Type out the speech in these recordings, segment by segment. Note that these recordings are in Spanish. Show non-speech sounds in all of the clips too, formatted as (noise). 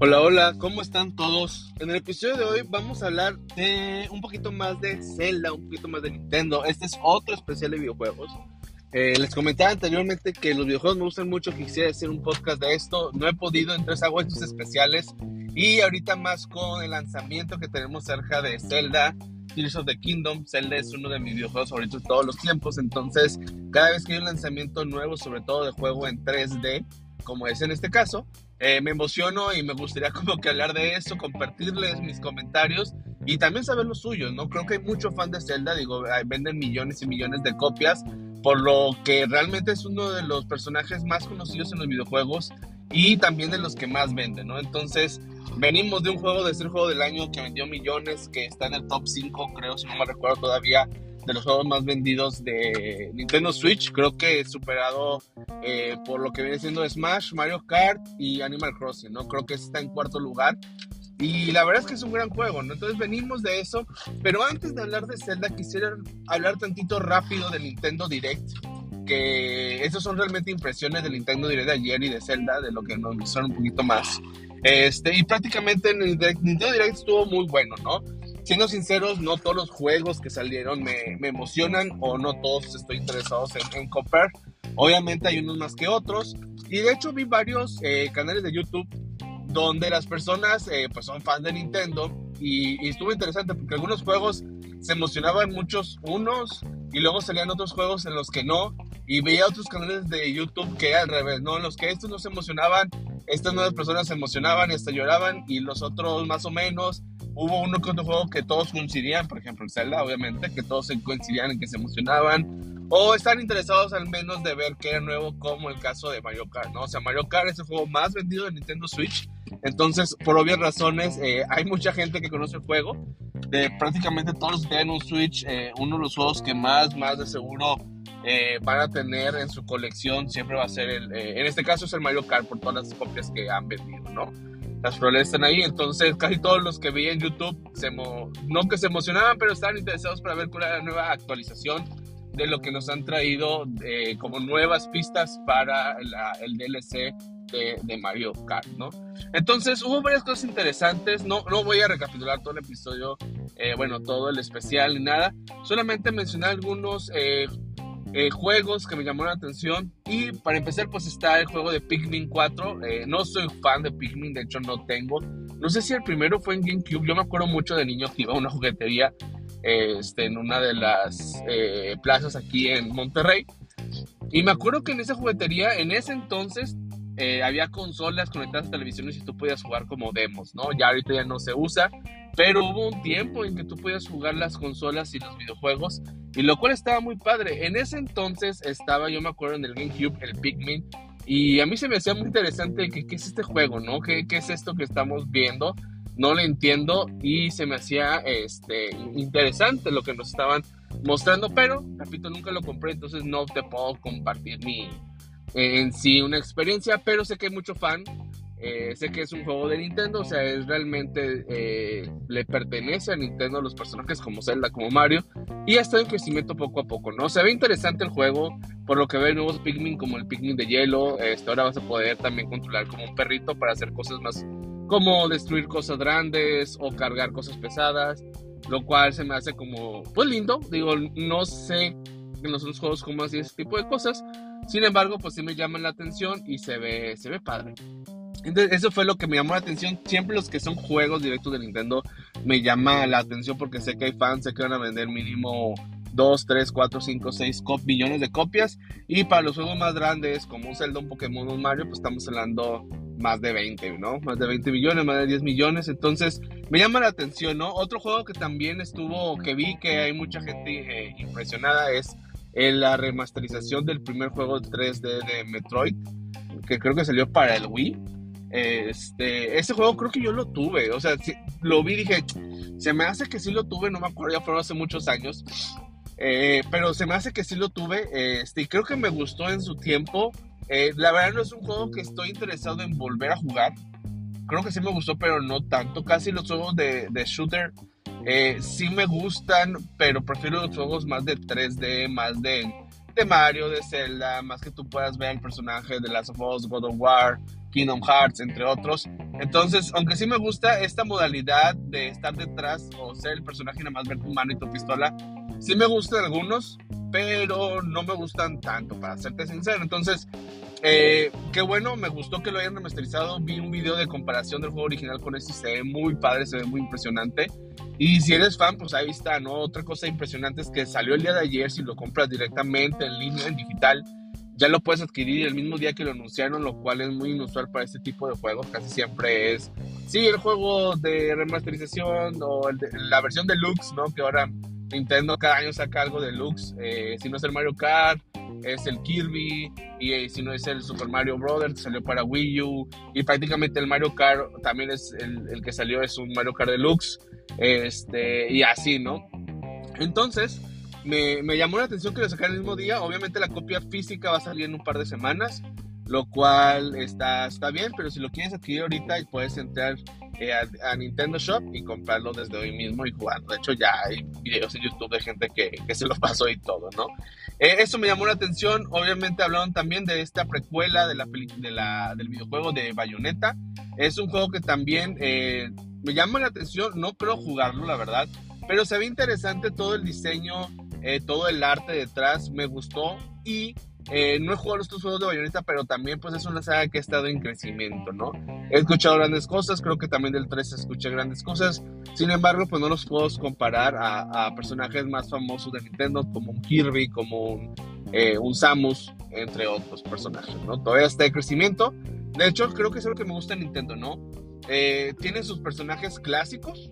Hola, hola, ¿cómo están todos? En el episodio de hoy vamos a hablar de un poquito más de Zelda, un poquito más de Nintendo. Este es otro especial de videojuegos. Eh, les comentaba anteriormente que los videojuegos me gustan mucho, quisiera hacer un podcast de esto. No he podido, entonces hago estos especiales. Y ahorita más con el lanzamiento que tenemos cerca de Zelda, Tears of the Kingdom. Zelda es uno de mis videojuegos favoritos de todos los tiempos. Entonces, cada vez que hay un lanzamiento nuevo, sobre todo de juego en 3D, como es en este caso, eh, me emociono y me gustaría (laughs) como que hablar de eso, compartirles mis comentarios y también saber los suyos, ¿no? Creo que hay mucho fan de Zelda, digo, venden millones y millones de copias, por lo que realmente es uno de los personajes más conocidos en los videojuegos y también de los que más venden, ¿no? Entonces, venimos de un juego de ser juego del año que vendió millones, que está en el top 5, creo, si no me recuerdo todavía, de los juegos más vendidos de Nintendo Switch. Creo que superado eh, por lo que viene siendo Smash, Mario Kart y Animal Crossing, ¿no? Creo que está en cuarto lugar. Y la verdad es que es un gran juego, ¿no? Entonces venimos de eso. Pero antes de hablar de Zelda, quisiera hablar tantito rápido de Nintendo Direct. Que esas son realmente impresiones de Nintendo Direct de ayer y de Zelda, de lo que nos son un poquito más. Este, y prácticamente en el Nintendo Direct estuvo muy bueno, ¿no? Siendo sinceros, no todos los juegos que salieron me, emocionan o no todos estoy interesados en, en, comprar. Obviamente hay unos más que otros. Y de hecho vi varios eh, canales de YouTube donde las personas eh, pues son fans de Nintendo y, y, estuvo interesante porque algunos juegos se emocionaban muchos unos y luego salían otros juegos en los que no y veía otros canales de YouTube que al revés, ¿no? En los que estos no se emocionaban, estas nuevas personas se emocionaban hasta lloraban y los otros más o menos hubo uno que otro juego que todos coincidían, por ejemplo, el Zelda, obviamente, que todos coincidían en que se emocionaban, o están interesados al menos de ver qué era nuevo, como el caso de Mario Kart, ¿no? O sea, Mario Kart es el juego más vendido de Nintendo Switch, entonces, por obvias razones, eh, hay mucha gente que conoce el juego, de prácticamente todos que tienen un Switch, eh, uno de los juegos que más, más de seguro eh, van a tener en su colección siempre va a ser el, en este caso es el Mario Kart por todas las copias que han vendido, ¿no? Las probabilidades están ahí. Entonces, casi todos los que en YouTube, se no que se emocionaban, pero estaban interesados para ver cuál era la nueva actualización de lo que nos han traído eh, como nuevas pistas para el DLC de, de, Mario Kart, ¿no? Entonces, hubo varias cosas interesantes. No, no voy a recapitular todo el episodio, eh, bueno, todo el especial ni nada. Solamente mencionar algunos eh, eh, juegos que me llamaron la atención. Y para empezar, pues está el juego de Pikmin 4. Eh, no soy fan de Pikmin, de hecho no tengo. No sé si el primero fue en GameCube. Yo me acuerdo mucho de niño que iba a una juguetería este, en una de las eh, plazas aquí en Monterrey. Y me acuerdo que en esa juguetería, en ese entonces, había consolas conectadas a televisiones y tú podías jugar como demos, ¿no? Ya ahorita ya no se usa, pero hubo un tiempo en que tú podías jugar las consolas y los videojuegos y lo cual estaba muy padre. En ese entonces estaba, yo me acuerdo, en el GameCube, el Pikmin. Y a mí se me hacía muy interesante que, qué es este juego, ¿no? ¿Qué, ¿Qué, es esto que estamos viendo? No lo entiendo y se me hacía este, interesante lo que nos estaban mostrando, pero, repito, nunca lo compré, entonces no te puedo compartir mi, en sí una experiencia, pero sé que hay mucho fan eh, sé que es un juego de Nintendo, o sea, es realmente eh, le pertenece a Nintendo los personajes como Zelda, como Mario, y ha estado en crecimiento poco a poco, ¿no? Se ve interesante el juego, por lo que ve nuevos Pikmin como el Pikmin de hielo, este, ahora vas a poder también controlar como un perrito para hacer cosas más como destruir cosas grandes o cargar cosas pesadas, lo cual se me hace como, pues lindo, digo, no sé en los otros juegos cómo así ese tipo de cosas, sin embargo, pues sí me llaman la atención y se ve, se ve padre. Entonces, eso fue lo que me llamó la atención. Siempre los que son juegos directos de Nintendo me llama la atención porque sé que hay fans, sé que van a vender mínimo 2, 3, 4, 5, 6 millones de copias. Y para los juegos más grandes, como un Zelda, un Pokémon, un Mario, pues estamos hablando más de 20, ¿no? Más de 20 millones, más de 10 millones. Entonces, me llama la atención, ¿no? Otro juego que también estuvo, que vi que hay mucha gente eh, impresionada es eh, la remasterización del primer juego 3D de Metroid, que creo que salió para el Wii este, ese juego creo que yo lo tuve, o sea, lo vi dije, se me hace que sí lo tuve, no me acuerdo, ya fueron hace muchos años, eh, pero se me hace que sí lo tuve, este, y creo que me gustó en su tiempo. Eh, la verdad no es un juego que estoy interesado en volver a jugar. Creo que sí me gustó, pero no tanto. Casi los juegos de shooter eh, sí me gustan, pero prefiero los juegos más de 3D, más de, de Mario, de Zelda, más que tú puedas ver el personaje de Last of Us, God of War, Kingdom Hearts, entre otros. Entonces, aunque sí me gusta esta modalidad de estar detrás o ser el personaje y nada más ver tu mano y tu pistola, sí me gustan algunos, pero no me gustan tanto, para serte sincero. Entonces, eh, qué bueno, me gustó que lo hayan remasterizado. Vi un video de comparación del juego original con este y se ve muy padre, se ve muy impresionante. Y si eres fan, pues ahí está, ¿no? Otra cosa impresionante es que salió el día de ayer, si lo compras directamente en línea, en digital, ya lo puedes adquirir el mismo día que lo anunciaron, lo cual es muy inusual para este tipo de juegos. Casi siempre es, sí, el juego de remasterización o la versión deluxe, ¿no? Que ahora Nintendo cada año saca algo deluxe. Eh, si no es el Mario Kart, es el Kirby. Y eh, si no es el Super Mario Brothers, salió para Wii U. Y prácticamente el Mario Kart también es el, que salió, es un Mario Kart deluxe. Este, y así, ¿no? Entonces, me, llamó la atención que lo sacaran el mismo día. Obviamente la copia física va a salir en un par de semanas, lo cual está, está bien, pero si lo quieres adquirir ahorita puedes entrar eh, a, Nintendo Shop y comprarlo desde hoy mismo y jugarlo. De hecho ya hay videos en YouTube de gente que, que se lo pasó y todo, ¿no? Eh, eso me llamó la atención. Obviamente hablaron también de esta precuela de la, de la del videojuego de Bayonetta. Es un juego que también eh, me llama la atención. No creo jugarlo, la verdad. Pero se ve interesante todo el diseño eh, todo el arte detrás me gustó y eh, no he jugado estos juegos de Bayonetta, pero también pues es una saga que ha estado en crecimiento, ¿no? He escuchado grandes cosas, creo que también del 3 escuché grandes cosas, sin embargo pues no los puedo comparar a, personajes más famosos de Nintendo como un Kirby, como un, eh, un Samus, entre otros personajes, ¿no? Todavía está en crecimiento, de hecho creo que es lo que me gusta en Nintendo, ¿no? tiene sus personajes clásicos,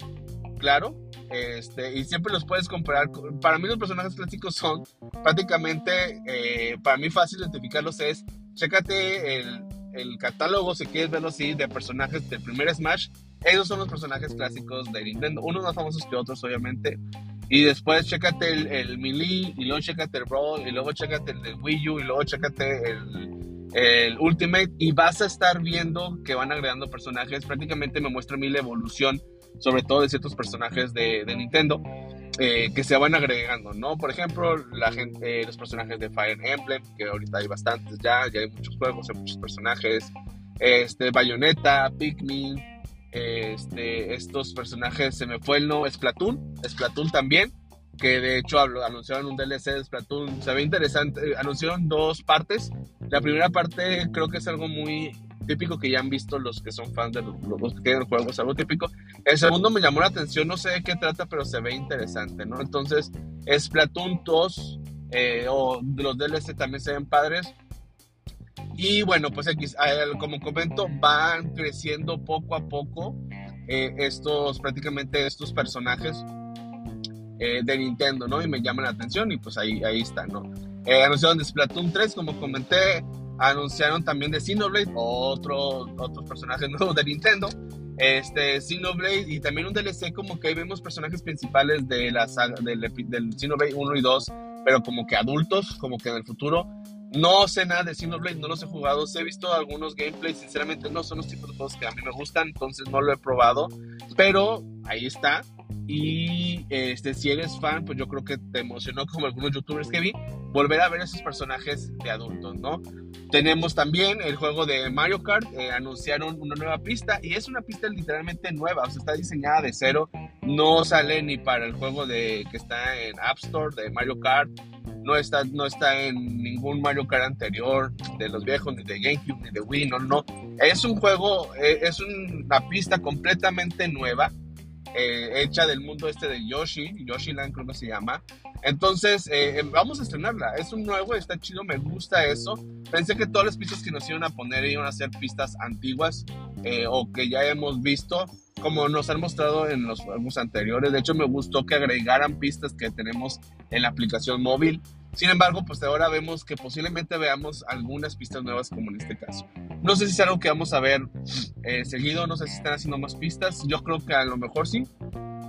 claro, este, y siempre los puedes comparar. Para mí los personajes clásicos son prácticamente, eh, para mí fácil identificarlos es, chécate el, el, catálogo, si quieres verlo así, de personajes del primer Smash. Esos son los personajes clásicos de Nintendo, unos más famosos que otros obviamente. Y después chécate el, el y luego chécate el Brawl, y luego chécate el de Wii U, y luego chécate el, el Ultimate, y vas a estar viendo que van agregando personajes. Prácticamente me muestra a mí la evolución sobre todo de ciertos personajes de, Nintendo, eh, que se van agregando, ¿no? Por ejemplo, la gente, eh, los personajes de Fire Emblem, que ahorita hay bastantes ya, ya hay muchos juegos, hay muchos personajes, este, Bayonetta, Pikmin, este, estos personajes, se me fue el no, Splatoon, Splatoon también, que de hecho anunciaron un DLC de Splatoon, se ve interesante, eh, anunciaron dos partes, la primera parte creo que es algo muy típico que ya han visto los que son fans de los, que tienen el juego, es algo típico. El segundo me llamó la atención, no sé de qué trata, pero se ve interesante, ¿no? Entonces, Splatoon 2 eh, o los DLC también se ven padres. Y bueno, pues como comento, van creciendo poco a poco eh, estos, prácticamente estos personajes eh, de Nintendo, ¿no? Y me llaman la atención y pues ahí, ahí está, ¿no? anunciaron de Splatoon 3, como comenté, anunciaron también de Xenoblade, otro, otros personajes (laughs) nuevos de Nintendo. Este, Xenoblade y también un DLC como que ahí vemos personajes principales de la saga, del, del Xenoblade 1 y 2, pero como que adultos, como que en el futuro. No sé nada de Xenoblade, no los he jugado, he visto algunos gameplays, sinceramente no son los tipos de juegos que a mí me gustan, entonces no lo he probado, pero ahí está. Y este, si eres fan, pues yo creo que te emocionó como algunos youtubers que vi, volver a ver esos personajes de adultos, ¿no? Tenemos también el juego de Mario Kart, eh, anunciaron una nueva pista y es una pista literalmente nueva, o sea, está diseñada de cero, no sale ni para el juego de, que está en App Store de Mario Kart, no está, no está en ningún Mario Kart anterior, de los viejos, ni de GameCube, ni de Wii, no, no. Es un juego, eh, es una pista completamente nueva, eh, hecha del mundo este de Yoshi, Yoshi Land creo que se llama, entonces, eh, em, vamos a estrenarla. Es un nuevo, está chido, me gusta eso. Pensé que todas las pistas que nos iban a poner iban a ser pistas antiguas eh, o que ya hemos visto, como nos han mostrado en los juegos anteriores. De hecho, me gustó que agregaran pistas que tenemos en la aplicación móvil. Sin embargo, pues ahora vemos que posiblemente veamos algunas pistas nuevas como en este caso. No sé si es algo que vamos a ver eh, seguido, no sé si están haciendo más pistas. Yo creo que a lo mejor sí.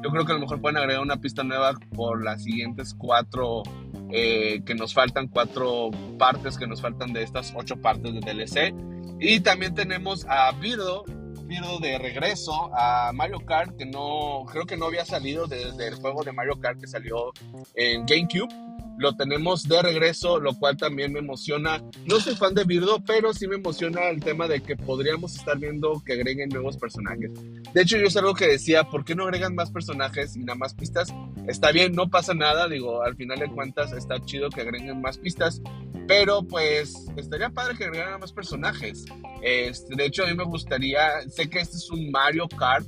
Yo creo que a lo mejor pueden agregar una pista nueva por las siguientes cuatro eh, que nos faltan, cuatro partes que nos faltan de estas ocho partes de DLC. Y también tenemos a Birdo, Birdo de regreso a Mario Kart, que no, creo que no había salido desde el juego de Mario Kart que salió en GameCube. Lo tenemos de regreso, lo cual también me emociona. No soy fan de Birdo, pero sí me emociona el tema de que podríamos estar viendo que agreguen nuevos personajes. De hecho, yo es algo que decía, ¿por qué no agregan más personajes y nada más pistas? Está bien, no pasa nada, digo, al final de cuentas está chido que agreguen más pistas, pero pues estaría padre que agregaran más personajes. Este, de hecho, a mí me gustaría, sé que este es un Mario Kart,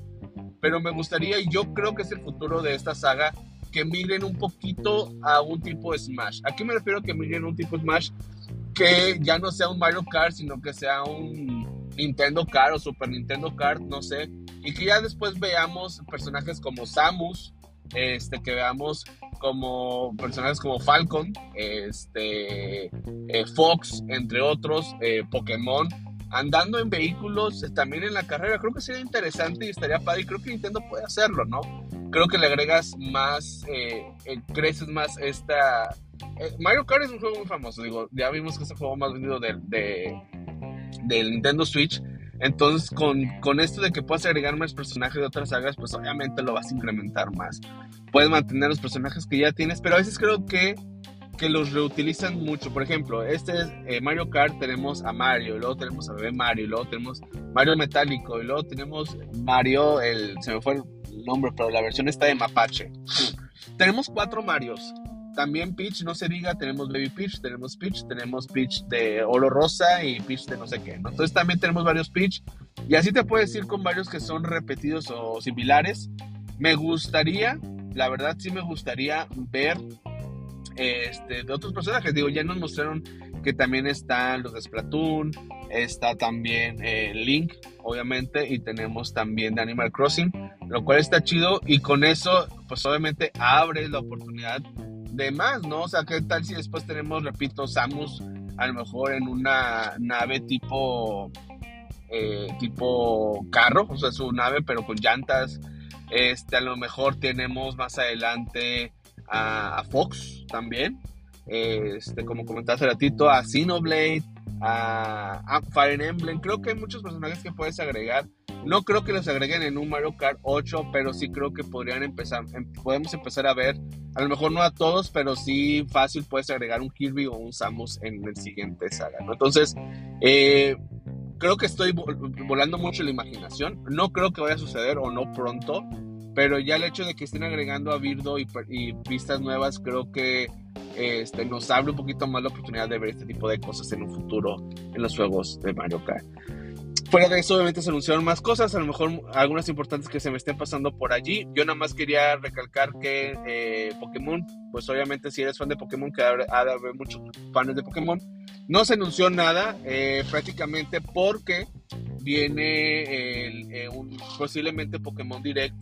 pero me gustaría, y yo creo que es el futuro de esta saga, que migren un poquito a un tipo Smash. Aquí me refiero a que migren a un tipo Smash que ya no sea un Mario Kart, sino que sea un Nintendo Kart o Super Nintendo Kart, no sé. Y que ya después veamos personajes como Samus, este, que veamos como personajes como Falcon, este, eh, Fox, entre otros, eh, Pokémon, andando en vehículos eh, también en la carrera. Creo que sería interesante y estaría padre. Y creo que Nintendo puede hacerlo, ¿no? Creo que le agregas más, eh, eh, creces más esta. Mario Kart es un juego muy famoso. Digo, ya vimos que es el juego más vendido de, del Nintendo Switch. Entonces, con, con, esto de que puedas agregar más personajes de otras sagas, pues obviamente lo vas a incrementar más. Puedes mantener los personajes que ya tienes, pero a veces creo que que los reutilizan mucho. Por ejemplo, este es eh, Mario Kart, tenemos a Mario, y luego tenemos a Bebé Mario, y luego tenemos Mario Metálico, y luego tenemos Mario, el, se me fue el nombre, pero la versión está de Mapache. tenemos cuatro Marios. También Peach, no se diga, tenemos Baby Peach, tenemos Peach, tenemos Peach de oro rosa y Peach de no sé qué, ¿no? Entonces también tenemos varios Peach. Y así te puedes ir con varios que son repetidos o similares. Me gustaría, la verdad sí me gustaría ver este, de otros personajes. Digo, ya nos mostraron que también están los de Splatoon, está también eh, Link, obviamente, y tenemos también de Animal Crossing, lo cual está chido y con eso, pues obviamente abre la oportunidad de más, ¿no? O sea, ¿qué tal si después tenemos, repito, Samus a lo mejor en una nave tipo, eh, tipo carro, o sea, su nave pero con llantas, este, a lo mejor tenemos más adelante a, Fox también, este, como comentaba hace ratito, a Xenoblade, a, a, Fire Emblem. Creo que hay muchos personajes que puedes agregar. No creo que los agreguen en un Mario Kart 8, pero sí creo que podrían empezar, em, podemos empezar a ver, a lo mejor no a todos, pero sí fácil puedes agregar un Kirby o un Samus en el siguiente saga, Entonces, eh, creo que estoy volando mucho la imaginación. No creo que vaya a suceder o no pronto, pero ya el hecho de que estén agregando a Birdo y, pistas nuevas, creo que este, nos abre un poquito más la oportunidad de ver este tipo de cosas en un futuro en los juegos de Mario Kart. Fuera de eso, obviamente se anunciaron más cosas, a lo mejor algunas importantes que se me estén pasando por allí. Yo nada más quería recalcar que eh, Pokémon, pues obviamente si eres fan de Pokémon, que ha de haber muchos fans de Pokémon, no se anunció nada eh, prácticamente porque viene eh, un, posiblemente Pokémon Direct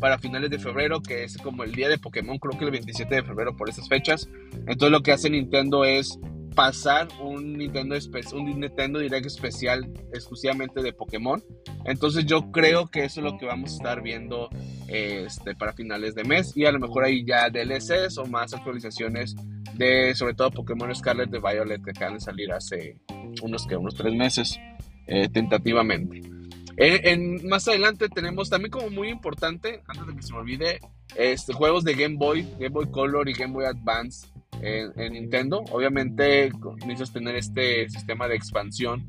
para finales de febrero, que es como el día de Pokémon, creo que el 27 de febrero por esas fechas. Entonces lo que hace Nintendo es pasar un Nintendo, un Nintendo Direct especial exclusivamente de Pokémon. Entonces yo creo que eso es lo que vamos a estar viendo este, para finales de mes y a lo mejor ahí ya DLCs o más actualizaciones de sobre todo Pokémon Scarlet de Violet que acaban de salir hace unos que unos tres meses eh, tentativamente. En, más adelante tenemos también como muy importante, antes de que se me olvide, este, juegos de Game Boy, Game Boy Color y Game Boy Advance en, Nintendo. Obviamente necesitas tener este sistema de expansión,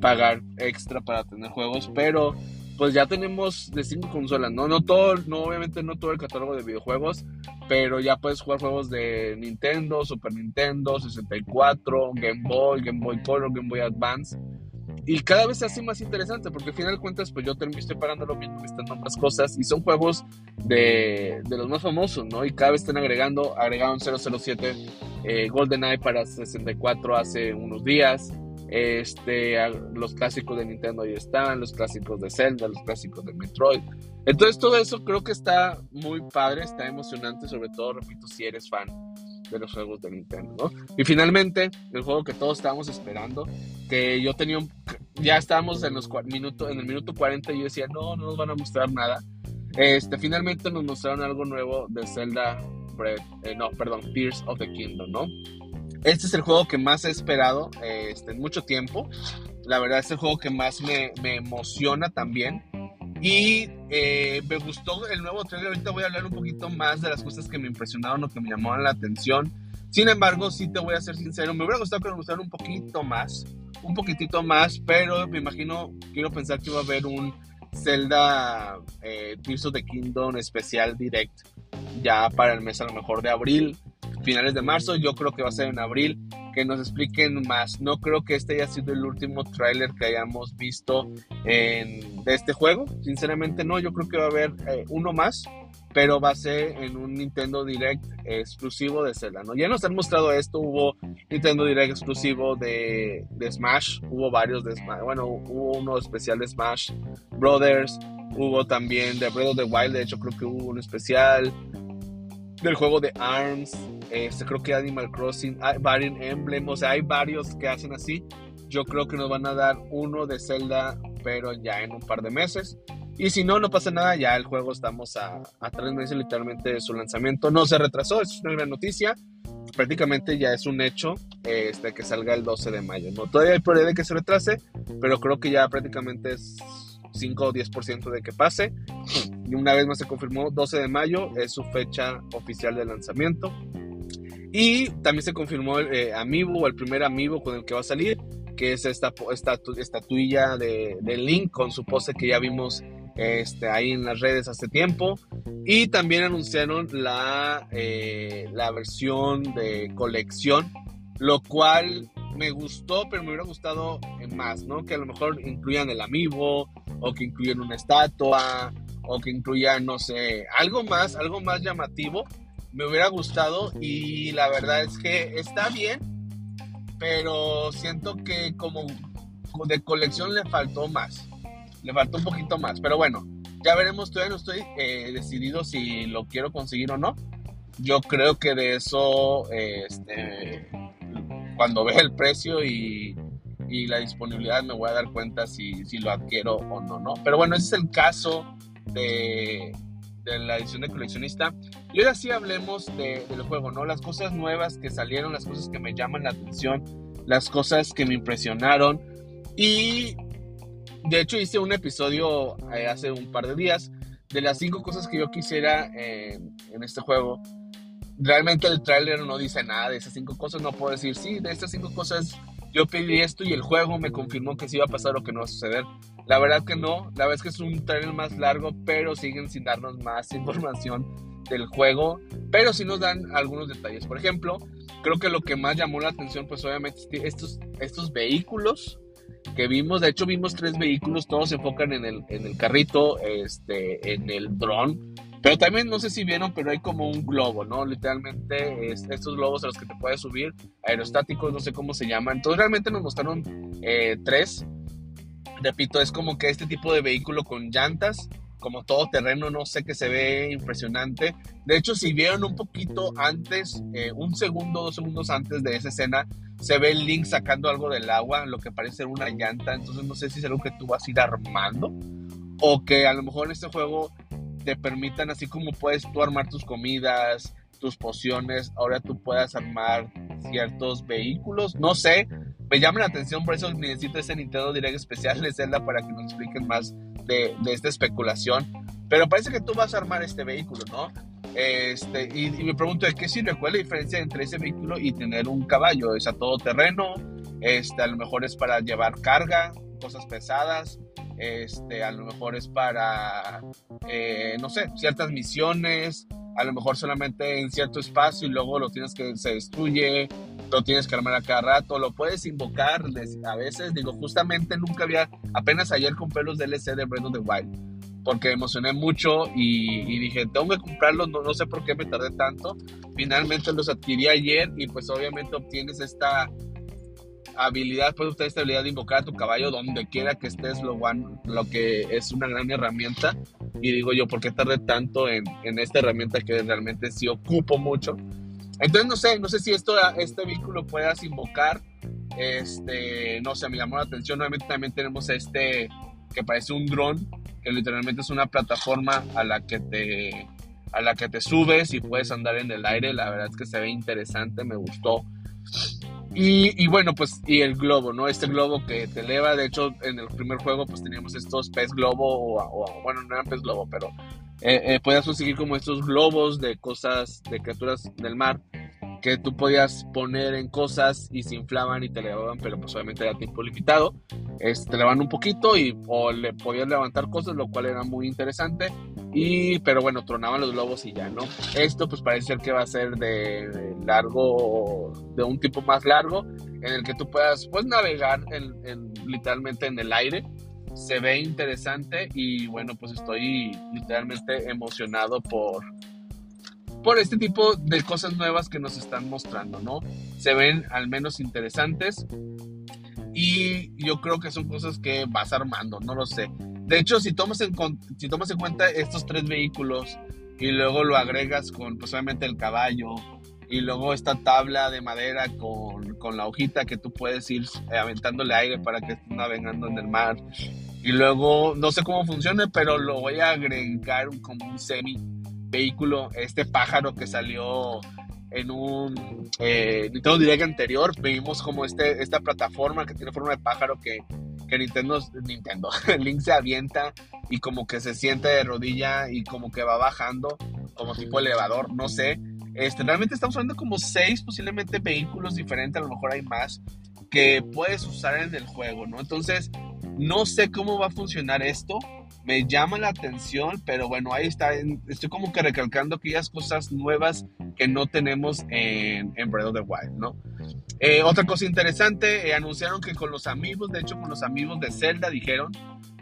pagar extra para tener juegos, pero pues ya tenemos de cinco consolas, ¿no? No todo, no, obviamente no todo el catálogo de videojuegos, pero ya puedes jugar juegos de Nintendo, Super Nintendo, 64, Game Boy, Game Boy Color, Game Boy Advance y cada vez se hace más interesante porque al final cuentas pues yo termino estoy parando lo mismo están otras cosas y son juegos de, de, los más famosos no y cada vez están agregando agregaron 007 eh, GoldenEye para 64 hace unos días este los clásicos de Nintendo ahí están los clásicos de Zelda los clásicos de Metroid. Entonces todo eso creo que está muy padre está emocionante sobre todo repito si eres fan de los juegos de Nintendo, ¿no? Y finalmente, el juego que todos estábamos esperando, que yo tenía un, ya estábamos en los minutos, en el minuto 40 y yo decía, no, no nos van a mostrar nada. Este, finalmente nos mostraron algo nuevo de Zelda Breath, eh, no, perdón, Tears of the Kingdom, ¿no? Este es el juego que más he esperado este, en mucho tiempo. La verdad es el juego que más me, me emociona también. Y eh, me gustó el nuevo trailer. Ahorita voy a hablar un poquito más de las cosas que me impresionaron o que me llamaron la atención. Sin embargo, sí te voy a ser sincero, me hubiera gustado que me un poquito más, un poquitito más, pero me imagino, quiero pensar que iba a haber un Zelda eh, Tears of the Kingdom especial direct ya para el mes a lo mejor de abril, finales de marzo, yo creo que va a ser en abril, que nos expliquen más. No creo que este haya sido el último tráiler que hayamos visto en, de este juego, sinceramente no, yo creo que va a haber eh, uno más, pero va a ser en un Nintendo Direct exclusivo de Zelda, ¿no? Ya nos han mostrado esto, hubo Nintendo Direct exclusivo de, de Smash, hubo varios de Smash, bueno, hubo uno especial de Smash Brothers, hubo también de Breath of the Wild, de hecho creo que hubo un especial del juego de ARMS, este, creo que Animal Crossing, varios Emblem, o sea, hay varios que hacen así. Yo creo que nos van a dar uno de Zelda, pero ya en un par de meses. Y si no, no pasa nada, ya el juego estamos a, a tres meses literalmente de su lanzamiento. No se retrasó, es una gran noticia. Prácticamente ya es un hecho este, que salga el 12 de mayo. ¿no? Todavía hay probabilidad de que se retrase, pero creo que ya prácticamente es 5 o 10% de que pase. Y una vez más se confirmó, 12 de mayo es su fecha oficial de lanzamiento. Y también se confirmó el eh, Amiibo, el primer Amiibo con el que va a salir, que es esta, esta estatuilla de, de Link con su pose que ya vimos este, ahí en las redes hace tiempo. Y también anunciaron la, eh, la versión de colección, lo cual me gustó, pero me hubiera gustado más, ¿no? Que a lo mejor incluyan el amiibo, o que incluyan una estatua, o que incluyan, no sé, algo más, algo más llamativo. Me hubiera gustado y la verdad es que está bien, pero siento que como de colección le faltó más le faltó un poquito más, pero bueno, ya veremos, todavía no estoy eh, decidido si lo quiero conseguir o no. Yo creo que de eso, este, cuando vea el precio y, y, la disponibilidad me voy a dar cuenta si, si, lo adquiero o no, ¿no? Pero bueno, ese es el caso de, de la edición de coleccionista. Y ahora sí hablemos de, del juego, ¿no? Las cosas nuevas que salieron, las cosas que me llaman la atención, las cosas que me impresionaron. Y de hecho, hice un episodio eh, hace un par de días de las cinco cosas que yo quisiera en este juego. Realmente el tráiler no dice nada de esas cinco cosas. No puedo decir, sí, de estas cinco cosas yo pedí esto y el juego me confirmó que sí iba a pasar o que no va a suceder. La verdad que no. La verdad es que es un tráiler más largo, pero siguen sin darnos más (laughs) información del juego. Pero sí nos dan algunos detalles. Por ejemplo, creo que lo que más llamó la atención, pues obviamente estos, estos vehículos que vimos, de hecho vimos tres vehículos, todos se enfocan en el, en el carrito, este, en el dron, pero también no sé si vieron, pero hay como un globo, ¿no? Literalmente estos globos a los que te puedes subir, aerostáticos, no sé cómo se llaman. Entonces realmente nos mostraron eh, tres. Repito, es como que este tipo de vehículo con llantas, como todo terreno, no sé, que se ve impresionante. De hecho, si vieron un poquito antes, eh, un segundo, dos segundos antes de esa escena, se ve el Link sacando algo del agua, lo que parece una llanta, entonces no sé si es algo que tú vas a ir armando o que a lo mejor en este juego te permitan, así como puedes tú armar tus comidas, tus pociones, ahora tú puedas armar ciertos vehículos, no sé, me llama la atención, por eso necesito ese Nintendo Direct especial de Zelda para que nos expliquen más de, de esta especulación, pero parece que tú vas a armar este vehículo, ¿no? Este, y, me pregunto, ¿de qué sirve? ¿Cuál es la diferencia entre ese vehículo y tener un caballo? ¿Es a todo terreno? Este, a lo mejor es para llevar carga, cosas pesadas. Este, a lo mejor es para, eh, no sé, ciertas misiones. A lo mejor solamente en cierto espacio y luego lo tienes que se destruye, lo tienes que armar a cada rato, lo puedes invocar a veces. Digo, justamente nunca había, apenas ayer compré los DLC de Breath of the Wild porque emocioné mucho y, dije, tengo que comprarlos, no, no sé por qué me tardé tanto. Finalmente los adquirí ayer y pues obviamente obtienes esta habilidad, puedes obtener esta habilidad de invocar a tu caballo donde quiera que estés, lo, lo que es una gran herramienta. Y digo yo, ¿por qué tardé tanto en, en esta herramienta que realmente sí ocupo mucho? Entonces no sé, no sé si esto, este vehículo puedas invocar. Este, no sé, me llamó la atención. Nuevamente también tenemos este que parece un dron que literalmente es una plataforma a la que te a la que te subes y puedes andar en el aire. La verdad es que se ve interesante, me gustó. Y, bueno, pues, y el globo, ¿no? Este globo que te eleva. De hecho, en el primer juego, pues teníamos estos pez globo, o, bueno, no eran pez globo, pero eh, eh, podías conseguir como estos globos de cosas, de criaturas del mar. que tú podías poner en cosas y se inflaban y te elevaban, pero pues obviamente era tiempo limitado. Este, te elevaban un poquito y o le podías levantar cosas, lo cual era muy interesante. Y, pero bueno, tronaban los globos y ya, ¿no? Esto pues parece ser que va a ser de largo, de un tipo más largo, en el que tú puedas pues navegar en, literalmente en el aire. Se ve interesante y bueno, pues estoy literalmente emocionado por, por este tipo de cosas nuevas que nos están mostrando, ¿no? Se ven al menos interesantes y yo creo que son cosas que vas armando, no lo sé. De hecho, si tomas en, si tomas en cuenta estos tres vehículos y luego lo agregas con, pues obviamente el caballo y luego esta tabla de madera con, con la hojita que tú puedes ir aventándole aire para que estés navegando en el mar. Y luego, no sé cómo funcione, pero lo voy a agregar como un semi vehículo, este pájaro que salió en un eh, Nintendo Direct anterior, vimos como este, esta plataforma que tiene forma de pájaro que, que Nintendo, Nintendo, (laughs) Link se avienta y como que se siente de rodilla y como que va bajando, como tipo elevador, no sé. Este, realmente estamos hablando como seis posiblemente vehículos diferentes, a lo mejor hay más, que puedes usar en el juego, ¿no? Entonces, no sé cómo va a funcionar esto, me llama la atención, pero bueno, ahí está. Estoy como que recalcando aquellas cosas nuevas que no tenemos en, en Breath of the Wild, ¿no? Eh, otra cosa interesante, eh, anunciaron que con los amigos, de hecho con los amigos de Zelda, dijeron,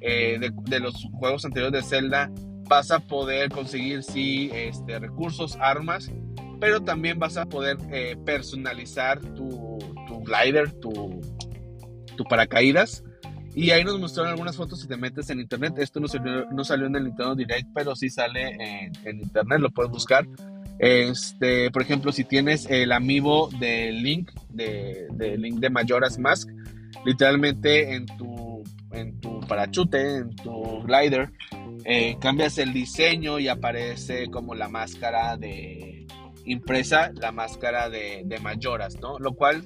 eh, de, los juegos anteriores de Zelda, vas a poder conseguir, sí, este, recursos, armas, pero también vas a poder personalizar tu, glider, tu paracaídas y ahí nos mostraron algunas fotos si te metes en internet. Esto no salió, en el Nintendo Direct, pero sí sale en, internet, lo puedes buscar. Este, por ejemplo, si tienes el amiibo de Link, de, Link de Majora's Mask, literalmente en tu, en tu parachute, en tu glider, eh, cambias el diseño y aparece como la máscara de impresa, la máscara de, de Majoras, ¿no? Lo cual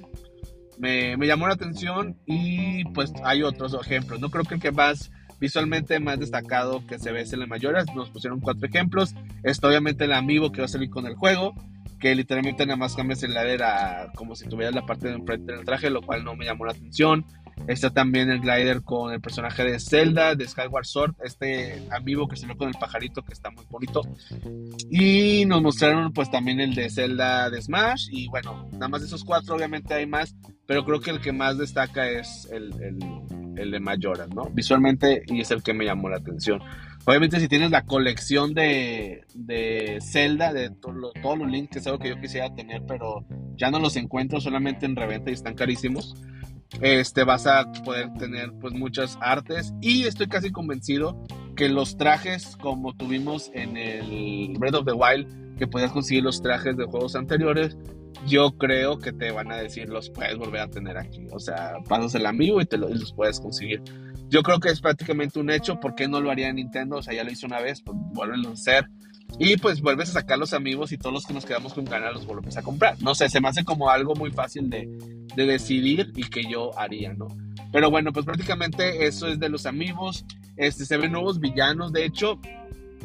me, llamó la atención y pues hay otros ejemplos. No creo que el que más visualmente más destacado que se ve es el de mayores. Nos pusieron cuatro ejemplos. Está obviamente el amigo que va a salir con el juego, que literalmente nada más cambias el ladera como si tuvieras la parte de enfrente del traje, lo cual no me llamó la atención. Está también el glider con el personaje de Zelda, de Skyward Sword, este amigo que se ve con el pajarito que está muy bonito. Y nos mostraron pues también el de Zelda de Smash. Y bueno, nada más de esos cuatro, obviamente hay más, pero creo que el que más destaca es el, el, de Mayoras, ¿no? Visualmente y es el que me llamó la atención. Obviamente si tienes la colección de, de Zelda, de todos los links, que es algo que yo quisiera tener, pero ya no los encuentro solamente en reventa y están carísimos este, vas a poder tener pues muchas artes y estoy casi convencido que los trajes como tuvimos en el Breath of the Wild, que podías conseguir los trajes de juegos anteriores, yo creo que te van a decir los puedes volver a tener aquí. O sea, pasas el amigo y te los puedes conseguir. Yo creo que es prácticamente un hecho. ¿Por qué no lo haría Nintendo? O sea, ya lo hizo una vez, pues a hacer. Y pues vuelves a sacar los amigos y todos los que nos quedamos con ganas los volvemos a comprar. No sé, se me hace como algo muy fácil de, de decidir y que yo haría, ¿no? Pero bueno, pues prácticamente eso es de los amigos. Este, se ven nuevos villanos. De hecho,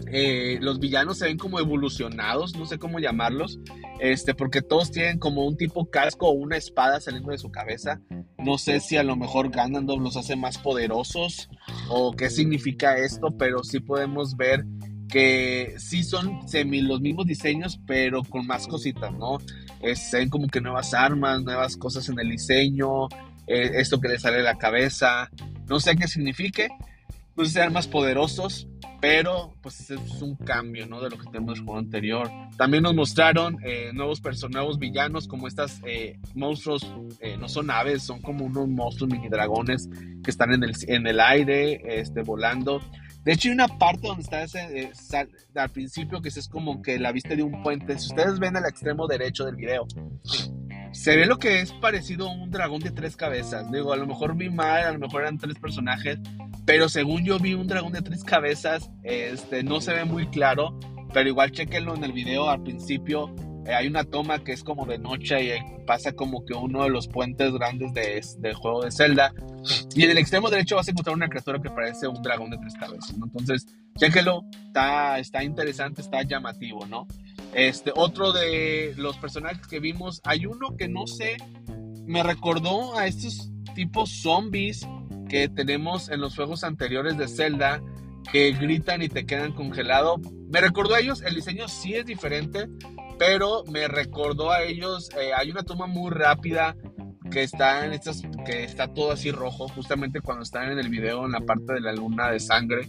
eh, los villanos se ven como evolucionados, no sé cómo llamarlos, este, porque todos tienen como un tipo casco o una espada saliendo de su cabeza. No sé si a lo mejor Ganondorf los hace más poderosos o qué significa esto, pero sí podemos ver que sí son semi los mismos diseños, pero con más cositas, ¿no? Es, se ven como que nuevas armas, nuevas cosas en el diseño, eh, esto que le sale de la cabeza, no sé qué signifique, si sean más poderosos, pero pues es un cambio, ¿no? De lo que tenemos en el juego anterior. También nos mostraron eh, nuevos personajes, nuevos villanos, como estas eh, monstruos, no son aves, son como unos monstruos mini dragones que están en el, en el aire, este, volando. De hecho, hay una parte donde está ese, eh, al principio que es como que la vista de un puente. Si ustedes ven al extremo derecho del video, se ve lo que es parecido a un dragón de tres cabezas. Digo, a lo mejor vi mal, a lo mejor eran tres personajes, pero según yo vi un dragón de tres cabezas, este, no se ve muy claro, pero igual chequenlo en el video al principio eh, hay una toma que es como de noche y pasa como que uno de los puentes grandes de, del juego de Zelda. Y en el extremo derecho vas a encontrar una criatura que parece un dragón de tres cabezas. Entonces, chéquelo, está, está interesante, está llamativo, ¿no? Este, otro de los personajes que vimos, hay uno que no sé, me recordó a estos tipos zombies que tenemos en los juegos anteriores de Zelda, que gritan y te quedan congelado. Me recordó a ellos, el diseño sí es diferente, pero me recordó a ellos, eh, hay una toma muy rápida que está en estas, que está todo así rojo, justamente cuando están en el video en la parte de la luna de sangre.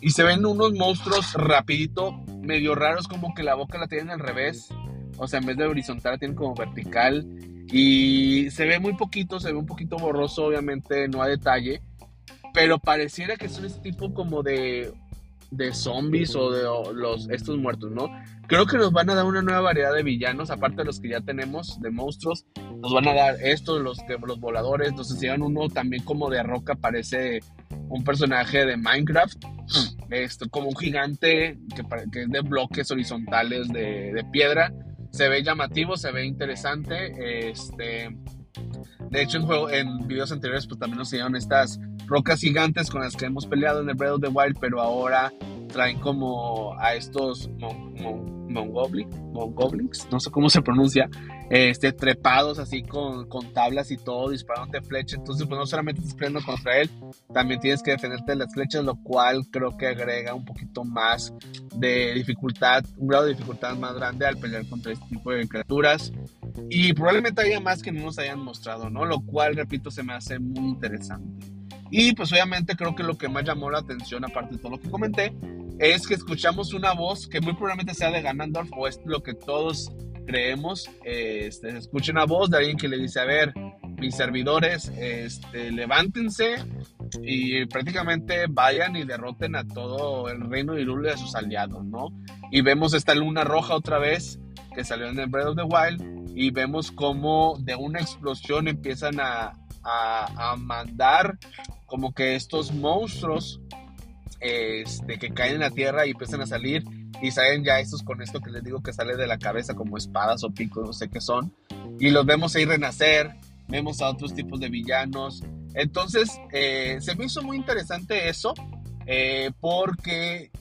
Y se ven unos monstruos rapidito, medio raros, como que la boca la tienen al revés. O sea, en vez de horizontal la tienen como vertical. Y se ve muy poquito, se ve un poquito borroso, obviamente, no a detalle. Pero pareciera que son este tipo como de, de zombies o de los, estos muertos, ¿no? Creo que nos van a dar una nueva variedad de villanos, aparte de los que ya tenemos, de monstruos. Nos van a dar estos, los, los voladores. Nos enseñan uno también como de roca, parece un personaje de Minecraft. Esto, como un gigante que, que es de bloques horizontales de, de, piedra. Se ve llamativo, se ve interesante. Este, de hecho, en, juego, en videos anteriores pues también nos enseñaron estas rocas gigantes con las que hemos peleado en el Breath of the Wild, pero ahora traen como a estos mongoblins, no sé cómo se pronuncia, este, trepados así con, con tablas y todo, disparándote flechas. Entonces, pues no solamente estás peleando contra él, también tienes que defenderte de las flechas, lo cual creo que agrega un poquito más de dificultad, un grado de dificultad más grande al pelear contra este tipo de criaturas. Y probablemente haya más que no nos hayan mostrado, ¿no? Lo cual, repito, se me hace muy interesante. Y pues obviamente creo que lo que más llamó la atención, aparte de todo lo que comenté, es que escuchamos una voz que muy probablemente sea de Ganondorf o es lo que todos creemos. Este, escucha una voz de alguien que le dice, a ver, mis servidores, este, levántense y prácticamente vayan y derroten a todo el reino de Hyrule y a sus aliados, ¿no? Y vemos esta luna roja otra vez que salió en el Breath of the Wild y vemos como de una explosión empiezan a, a, a mandar como que estos monstruos este, que caen en la tierra y empiezan a salir y salen ya estos con esto que les digo que sale de la cabeza como espadas o picos, no sé qué son, y los vemos ahí renacer, vemos a otros tipos de villanos. Entonces, eh, se me hizo muy interesante eso, eh, porque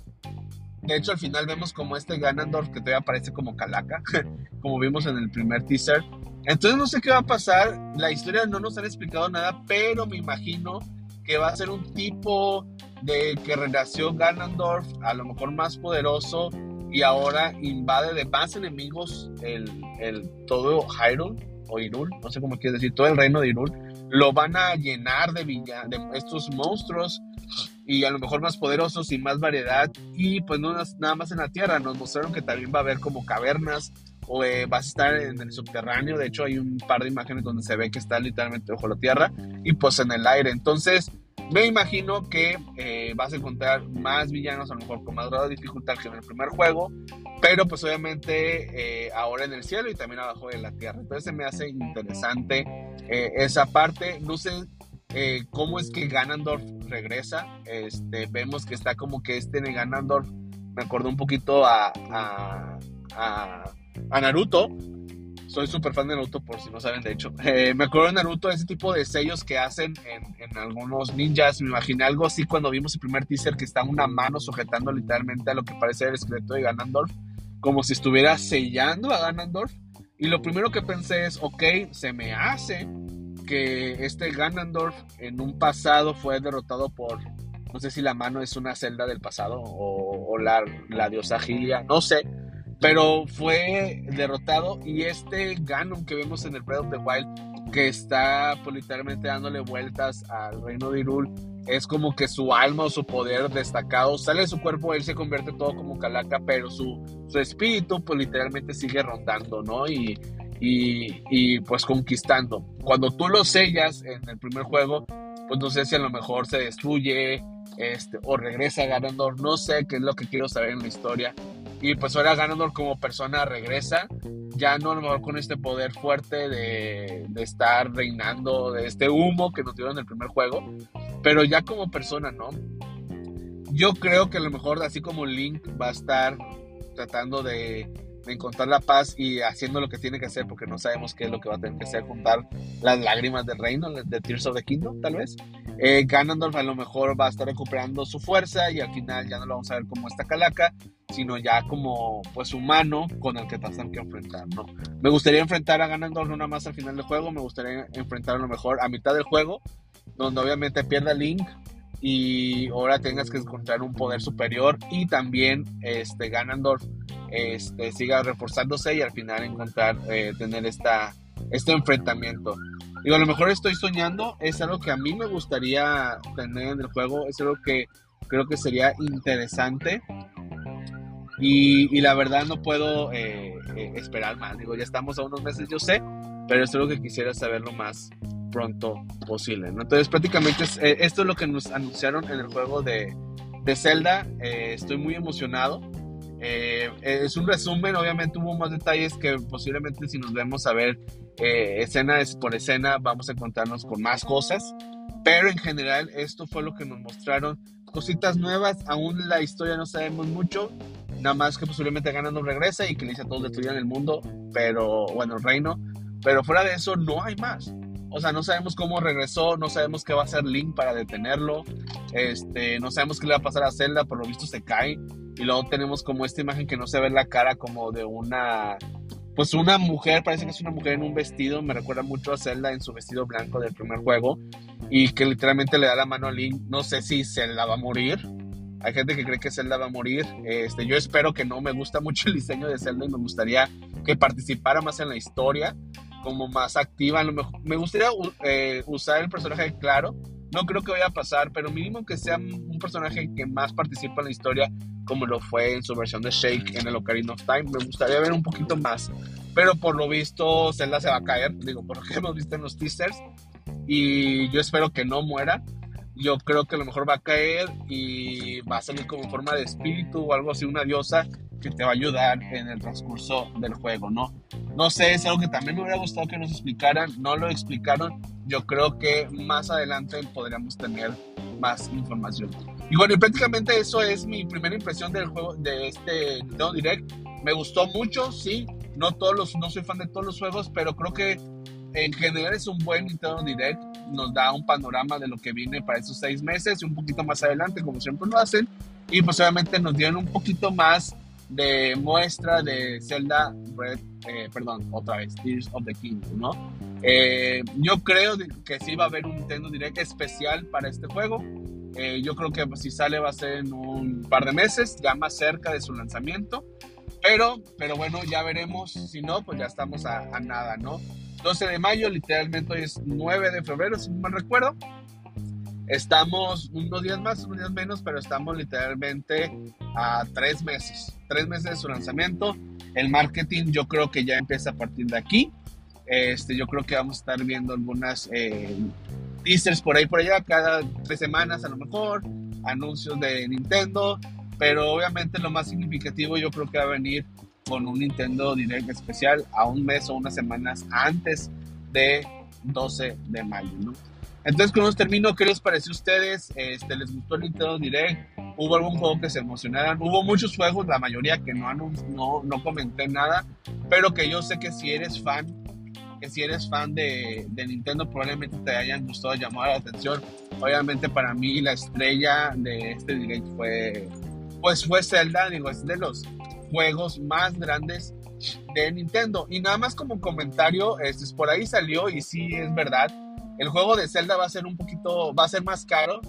de hecho al final vemos como este Ganondorf que todavía parece como calaca, (laughs) como vimos en el primer teaser. Entonces no sé qué va a pasar, la historia no nos han explicado nada, pero me imagino que va a ser un tipo de que renació Ganondorf, a lo mejor más poderoso, y ahora invade de más enemigos el, el todo Hyrule, o Hyrule, no sé cómo quieres decir, todo el reino de Hyrule, lo van a llenar de, de estos monstruos y a lo mejor más poderosos y más variedad y pues no nada más en la tierra, nos mostraron que también va a haber como cavernas o eh, vas a estar en el subterráneo, de hecho hay un par de imágenes donde se ve que está literalmente bajo la tierra y pues en el aire, entonces me imagino que eh, vas a encontrar más villanos, a lo mejor con más grado de dificultad que en el primer juego, pero pues obviamente eh, ahora en el cielo y también abajo de la tierra. Entonces me hace interesante esa parte. No sé cómo es que Ganondorf regresa. Este, vemos que está como que este de Ganondorf me acordó un poquito a Naruto soy súper fan de Naruto, por si no saben, de hecho. Eh, me acuerdo de Naruto, ese tipo de sellos que hacen en, en, algunos ninjas. Me imaginé algo así cuando vimos el primer teaser que está una mano sujetando literalmente a lo que parece el esqueleto de Ganondorf, como si estuviera sellando a Ganondorf. Y lo primero que pensé es, ok, se me hace que este Ganondorf en un pasado fue derrotado por, no sé si la mano es una celda del pasado o, o la, la diosa Gilia, no sé pero fue derrotado y este Ganon que vemos en el Breath of the Wild que está literalmente dándole vueltas al reino de Hyrule es como que su alma o su poder destacado sale de su cuerpo, él se convierte todo como calaca, pero su, su espíritu pues literalmente sigue rondando, ¿no? Y, y, y, pues conquistando. Cuando tú lo sellas en el primer juego, pues no sé si a lo mejor se destruye este, o regresa ganando, no sé qué es lo que quiero saber en la historia, y pues ahora Ganondorf como persona regresa, ya no a lo mejor con este poder fuerte de, de estar reinando, de este humo que nos dieron en el primer juego, pero ya como persona, ¿no? Yo creo que a lo mejor así como Link va a estar tratando de, de encontrar la paz y haciendo lo que tiene que hacer, porque no sabemos qué es lo que va a tener que hacer, juntar las lágrimas del reino, de Tears of the Kingdom, tal vez. Eh, Ganondorf a lo mejor va a estar recuperando su fuerza y al final ya no lo vamos a ver como esta calaca, sino ya como pues humano con el que tengan que enfrentar. Me gustaría enfrentar a Ganondorf no más al final del juego, me gustaría enfrentar a lo mejor a mitad del juego, donde obviamente pierda Link y ahora tengas que encontrar un poder superior y también este Ganondorf este, siga reforzándose y al final encontrar eh, tener esta, este enfrentamiento. Digo, a lo mejor estoy soñando, es algo que a mí me gustaría tener en el juego, es algo que creo que sería interesante y, la verdad no puedo eh, eh, esperar más. Digo, ya estamos a unos meses, yo sé, pero es algo que quisiera saber lo más pronto posible. Entonces, prácticamente eh, esto es lo que nos anunciaron en el juego de, de Zelda. estoy muy emocionado. Es un resumen, obviamente hubo más detalles que posiblemente si nos vemos a ver escena por escena vamos a encontrarnos con más cosas. Pero en general esto fue lo que nos mostraron. Cositas nuevas, aún la historia no sabemos mucho. Nada más que posiblemente ganando regresa y que le dice a todos destruyan el mundo, pero bueno, el reino. Pero fuera de eso no hay más. O sea, no sabemos cómo regresó, no sabemos qué va a hacer Link para detenerlo. Este, no sabemos qué le va a pasar a Zelda, por lo visto se cae. Y luego tenemos como esta imagen que no se ve la cara como de una pues una mujer, parece que es una mujer en un vestido, me recuerda mucho a Zelda en su vestido blanco del primer juego y que literalmente le da la mano a Link, no sé si Zelda va a morir, hay gente que cree que Zelda va a morir. Este, yo espero que no. Me gusta mucho el diseño de Zelda y me gustaría que participara más en la historia, como más activa. me gustaría eh, usar el personaje claro. No creo que vaya a pasar, pero mínimo que sea un personaje que más participa en la historia, como lo fue en su versión de Shake en el Ocarina of Time. Me gustaría ver un poquito más. Pero por lo visto, Zelda se va a caer. Digo, por lo que (laughs) hemos visto en los teasers. Y yo espero que no muera yo creo que a lo mejor va a caer y va a salir como forma de espíritu o algo así, una diosa que te va a ayudar en el transcurso del juego, ¿no? No sé, es algo que también me hubiera gustado que nos explicaran, no lo explicaron, yo creo que más adelante podríamos tener más información. Y bueno, y prácticamente eso es mi primera impresión del juego, de este Nintendo Direct. Me gustó mucho, sí, no todos los, no soy fan de todos los juegos, pero creo que en general es un buen Nintendo Direct, nos da un panorama de lo que viene para esos seis meses y un poquito más adelante, como siempre lo hacen, y pues obviamente nos dieron un poquito más de muestra de Zelda Breath, eh, perdón, otra vez, Tears of the Kingdom, ¿no? Eh, yo creo que sí va a haber un Nintendo Direct especial para este juego. Eh, yo creo que si sale va a ser en un par de meses, ya más cerca de su lanzamiento. Pero, pero bueno, ya veremos. Si no, pues ya estamos a nada, ¿no? 12 de mayo, literalmente hoy es 9 de febrero, si no mal recuerdo. Estamos unos días más, unos días menos, pero estamos literalmente a tres meses, tres meses de su lanzamiento. El marketing yo creo que ya empieza a partir de aquí. Este, yo creo que vamos a estar viendo algunas eh, teasers por ahí por allá, cada tres semanas a lo mejor, anuncios de Nintendo, pero obviamente lo más significativo yo creo que va a venir con un Nintendo Direct especial a un mes o unas semanas antes de 12 de mayo, ¿no? Entonces, con eso termino. ¿Qué les pareció a ustedes? Este, ¿Les gustó el Nintendo Direct? ¿Hubo algún juego que se emocionaran? Hubo muchos juegos, la mayoría que no, no, no comenté nada, pero que yo sé que si eres fan, que si eres fan de, de Nintendo, probablemente te hayan gustado llamar la atención. Obviamente, para mí, la estrella de este Direct fue, pues fue Zelda, digo, es de los juegos más grandes de Nintendo. Y nada más como comentario, este, por ahí salió y sí es verdad, el juego de Zelda va a ser un poquito, va a ser más caro.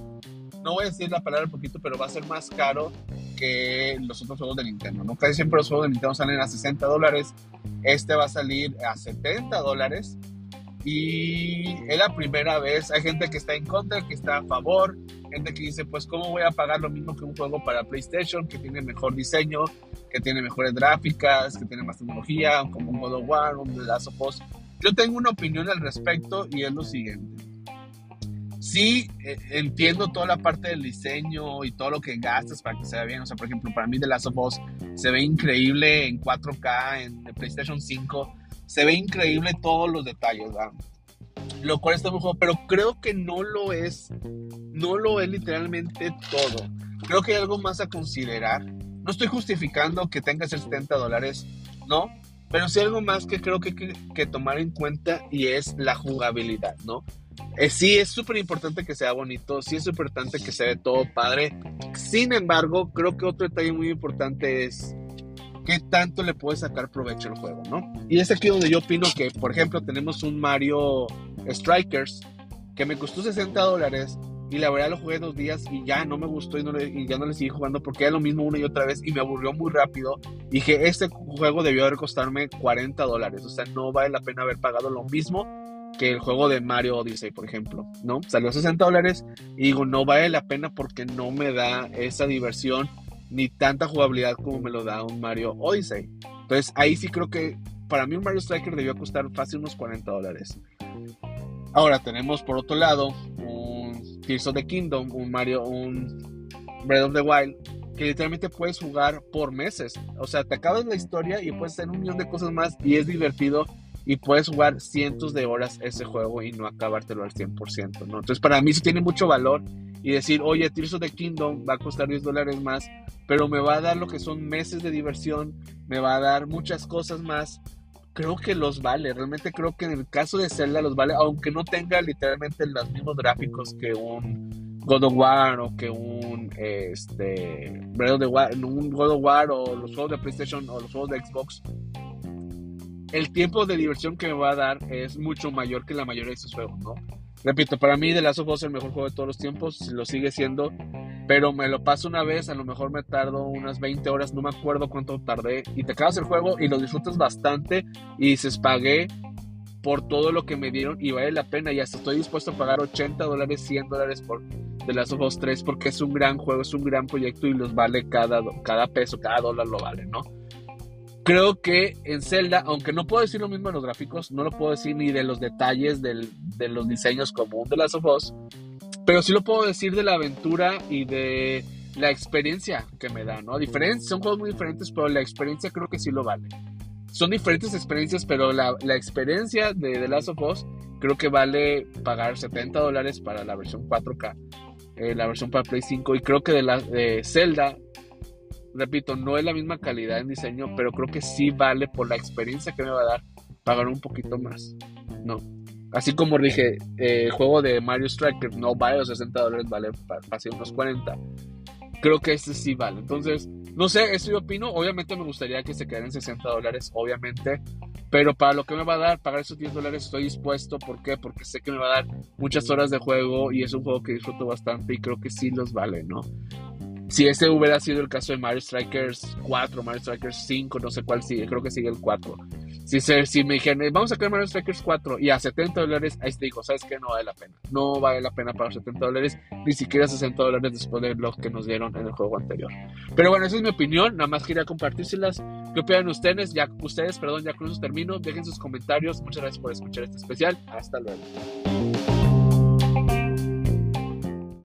No voy a decir la palabra un poquito, pero va a ser más caro que los otros juegos de Nintendo, ¿no? Casi siempre los juegos de Nintendo salen a 60 dólares. Este va a salir a 70 dólares. Y es la primera vez. Hay gente que está en contra, que está a favor. Gente que dice, pues, ¿cómo voy a pagar lo mismo que un juego para PlayStation que tiene mejor diseño, que tiene mejores gráficas, que tiene más tecnología, como un God of War, un The Last of Us. Yo tengo una opinión al respecto y es lo siguiente. Sí, eh, entiendo toda la parte del diseño y todo lo que gastas para que se vea bien. O sea, por ejemplo, para mí The Last of Us se ve increíble en 4K, en PlayStation 5. Se ve increíble todos los detalles, ¿verdad? Lo cual está muy juego, pero creo que no lo es, no lo es literalmente todo. Creo que hay algo más a considerar no estoy justificando que tenga que ser 70 dólares, no, pero sí algo más que creo que hay que, tomar en cuenta y es la jugabilidad, ¿no? Eh, sí, es súper importante que sea bonito, sí es súper importante que se ve todo padre. Sin embargo, creo que otro detalle muy importante es qué tanto le puede sacar provecho al juego, ¿no? Y es aquí donde yo opino que, por ejemplo, tenemos un Mario Strikers que me costó 60 dólares y la verdad lo jugué dos días y ya no me gustó y, y ya no le seguí jugando porque era lo mismo una y otra vez y me aburrió muy rápido. Dije, este juego debió haber costarme 40 dólares, o sea, no vale la pena haber pagado lo mismo que el juego de Mario Odyssey, por ejemplo, ¿no? Salió 60 dólares y digo, no vale la pena porque no me da esa diversión ni tanta jugabilidad como me lo da un Mario Odyssey. Entonces ahí sí creo que para mí un Mario Striker debió costar fácil unos 40 dólares. Ahora tenemos por otro lado un Tears of the Kingdom, un Mario, un Breath of the Wild, que literalmente puedes jugar por meses. O sea, te acabas la historia y puedes hacer un millón de cosas más y es divertido y puedes jugar cientos de horas ese juego y no acabártelo al 100%, ¿no? Entonces para mí sí tiene mucho valor y decir, oye, Tears of the Kingdom va a costar 10 dólares más, pero me va a dar lo que son meses de diversión, me va a dar muchas cosas más. Creo que los vale, realmente creo que en el caso de Zelda los vale, aunque no tenga literalmente los mismos gráficos que un God of War o que un este Breath un God of War o los juegos de PlayStation o los juegos de Xbox. El tiempo de diversión que me va a dar es mucho mayor que la mayoría de esos juegos, ¿no? Repito, para mí The Last of Us es el mejor juego de todos los tiempos, lo sigue siendo, pero me lo paso una vez, a lo mejor me tardo unas 20 horas, no me acuerdo cuánto tardé, y te acabas el juego y lo disfrutas bastante y dices, pagué por todo lo que me dieron y vale la pena y hasta estoy dispuesto a pagar 80 dólares, 100 dólares por The Last of Us 3 porque es un gran juego, es un gran proyecto y los vale cada, cada peso, cada dólar lo vale, ¿no? Creo que en Zelda, aunque no puedo decir lo mismo de los gráficos, no lo puedo decir ni de los detalles de los diseños como un The Last of Us, pero sí lo puedo decir de la aventura y de la experiencia que me da, ¿no? Diferentes, son juegos muy diferentes, pero la experiencia creo que sí lo vale. Son diferentes experiencias, pero la, experiencia de The Last of Us creo que vale pagar 70 dólares para la versión 4K, eh, la versión para Play 5, y creo que de, la, de Zelda repito, no es la misma calidad en diseño, pero creo que sí vale por la experiencia que me va a dar pagar un poquito más, ¿no? Así como dije, eh, el juego de Mario Striker no vale los 60 dólares, vale casi unos 40. Creo que este sí vale. Entonces, no sé, eso yo opino. Obviamente me gustaría que se quedara en 60 dólares, obviamente. Pero para lo que me va a dar, pagar esos 10 dólares, estoy dispuesto. ¿Por qué? Porque sé que me va a dar muchas horas de juego y es un juego que disfruto bastante y creo que sí los vale, ¿no? Si ese hubiera sido el caso de Mario Strikers 4, Mario Strikers 5, no sé cuál sigue, creo que sigue el 4. Si, se, si me dijeron, vamos a sacar Mario Strikers 4 y a 70 dólares, ahí te digo, ¿sabes qué? No vale la pena. No vale la pena pagar 70 dólares, ni siquiera 60 dólares después de lo que nos dieron en el juego anterior. Pero bueno, esa es mi opinión, nada más quería compartírselas. ¿Qué opinan ustedes? Ya, ustedes, perdón, ya con eso termino. Dejen sus comentarios. Muchas gracias por escuchar este especial. Hasta luego.